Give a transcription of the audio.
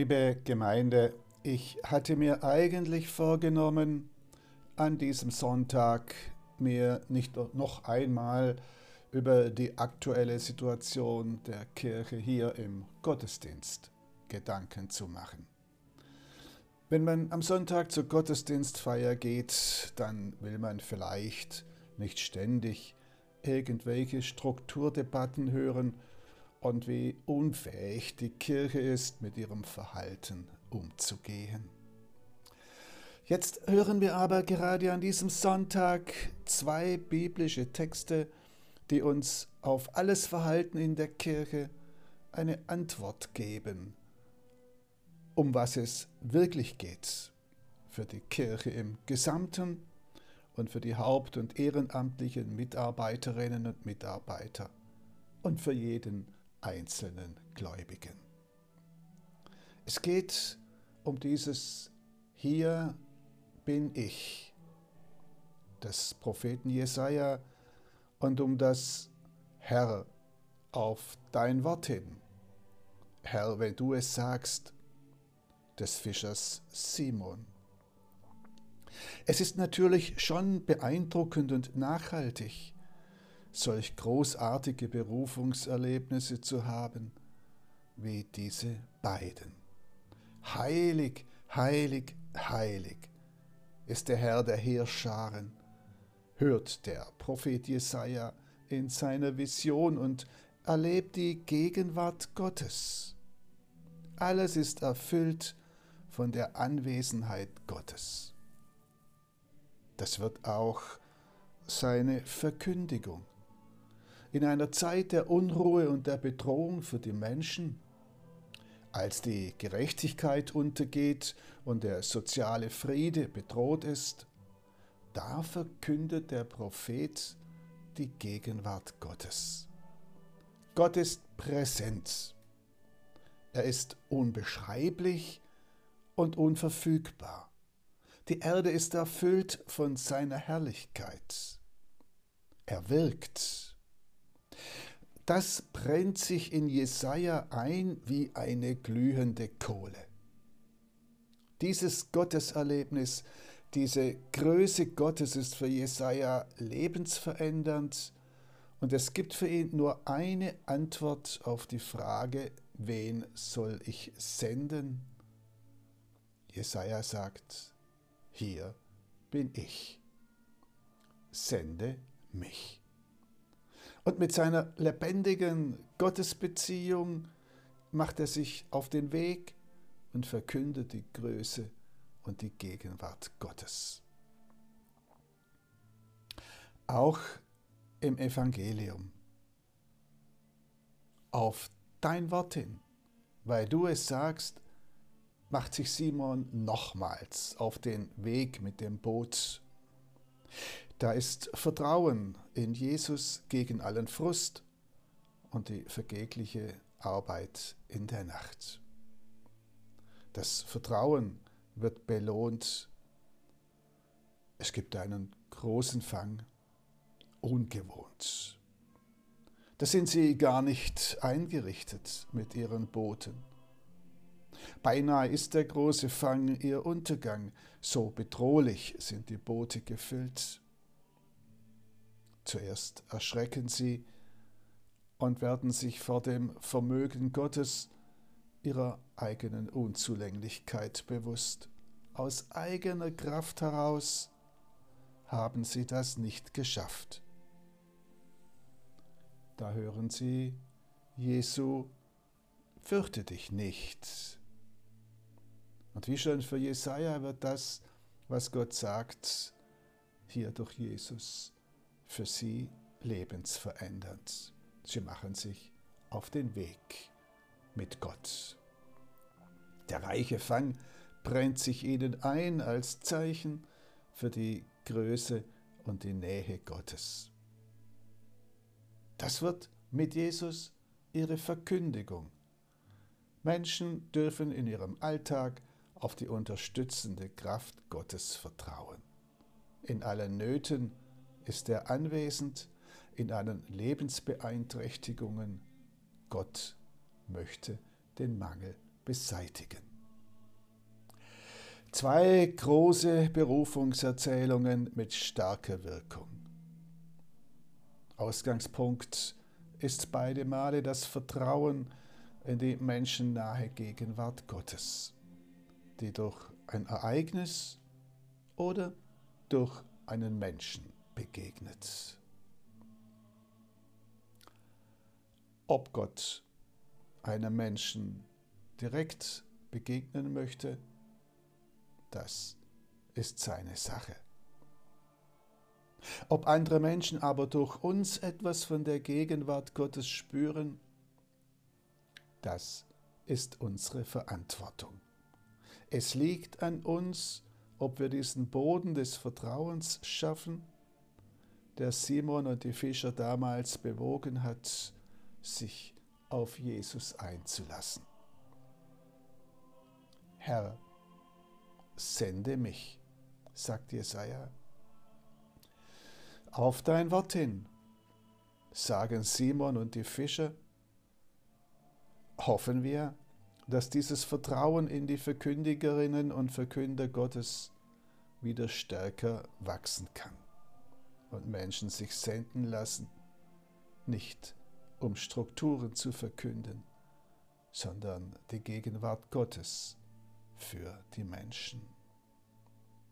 Liebe Gemeinde, ich hatte mir eigentlich vorgenommen, an diesem Sonntag mir nicht noch einmal über die aktuelle Situation der Kirche hier im Gottesdienst Gedanken zu machen. Wenn man am Sonntag zur Gottesdienstfeier geht, dann will man vielleicht nicht ständig irgendwelche Strukturdebatten hören und wie unfähig die Kirche ist, mit ihrem Verhalten umzugehen. Jetzt hören wir aber gerade an diesem Sonntag zwei biblische Texte, die uns auf alles Verhalten in der Kirche eine Antwort geben, um was es wirklich geht für die Kirche im Gesamten und für die haupt- und ehrenamtlichen Mitarbeiterinnen und Mitarbeiter und für jeden einzelnen Gläubigen. Es geht um dieses Hier bin ich des Propheten Jesaja und um das Herr auf dein Wort hin. Herr, wenn du es sagst, des Fischers Simon. Es ist natürlich schon beeindruckend und nachhaltig, solch großartige Berufungserlebnisse zu haben wie diese beiden. Heilig, heilig, heilig ist der Herr der Heerscharen, hört der Prophet Jesaja in seiner Vision und erlebt die Gegenwart Gottes. Alles ist erfüllt von der Anwesenheit Gottes. Das wird auch seine Verkündigung in einer Zeit der Unruhe und der Bedrohung für die Menschen, als die Gerechtigkeit untergeht und der soziale Friede bedroht ist, da verkündet der Prophet die Gegenwart Gottes. Gott ist präsent. Er ist unbeschreiblich und unverfügbar. Die Erde ist erfüllt von seiner Herrlichkeit. Er wirkt das brennt sich in Jesaja ein wie eine glühende Kohle. Dieses Gotteserlebnis, diese Größe Gottes ist für Jesaja lebensverändernd und es gibt für ihn nur eine Antwort auf die Frage, wen soll ich senden? Jesaja sagt: Hier bin ich. Sende mich. Und mit seiner lebendigen Gottesbeziehung macht er sich auf den Weg und verkündet die Größe und die Gegenwart Gottes. Auch im Evangelium. Auf dein Wort hin, weil du es sagst, macht sich Simon nochmals auf den Weg mit dem Boot. Da ist Vertrauen in Jesus gegen allen Frust und die vergebliche Arbeit in der Nacht. Das Vertrauen wird belohnt. Es gibt einen großen Fang, ungewohnt. Da sind sie gar nicht eingerichtet mit ihren Booten. Beinahe ist der große Fang ihr Untergang, so bedrohlich sind die Boote gefüllt. Zuerst erschrecken sie und werden sich vor dem Vermögen Gottes ihrer eigenen Unzulänglichkeit bewusst. Aus eigener Kraft heraus haben sie das nicht geschafft. Da hören sie Jesu, fürchte dich nicht. Und wie schon für Jesaja wird das, was Gott sagt, hier durch Jesus für sie lebensverändernd. Sie machen sich auf den Weg mit Gott. Der reiche Fang brennt sich ihnen ein als Zeichen für die Größe und die Nähe Gottes. Das wird mit Jesus ihre Verkündigung. Menschen dürfen in ihrem Alltag auf die unterstützende Kraft Gottes vertrauen. In allen Nöten ist er anwesend in allen Lebensbeeinträchtigungen. Gott möchte den Mangel beseitigen. Zwei große Berufungserzählungen mit starker Wirkung. Ausgangspunkt ist beide Male das Vertrauen in die menschennahe Gegenwart Gottes, die durch ein Ereignis oder durch einen Menschen begegnet. Ob Gott einem Menschen direkt begegnen möchte, das ist seine Sache. Ob andere Menschen aber durch uns etwas von der Gegenwart Gottes spüren, das ist unsere Verantwortung. Es liegt an uns, ob wir diesen Boden des Vertrauens schaffen, der Simon und die Fischer damals bewogen hat, sich auf Jesus einzulassen. Herr, sende mich, sagt Jesaja. Auf dein Wort hin, sagen Simon und die Fischer. Hoffen wir, dass dieses Vertrauen in die Verkündigerinnen und Verkünder Gottes wieder stärker wachsen kann und Menschen sich senden lassen, nicht um Strukturen zu verkünden, sondern die Gegenwart Gottes für die Menschen.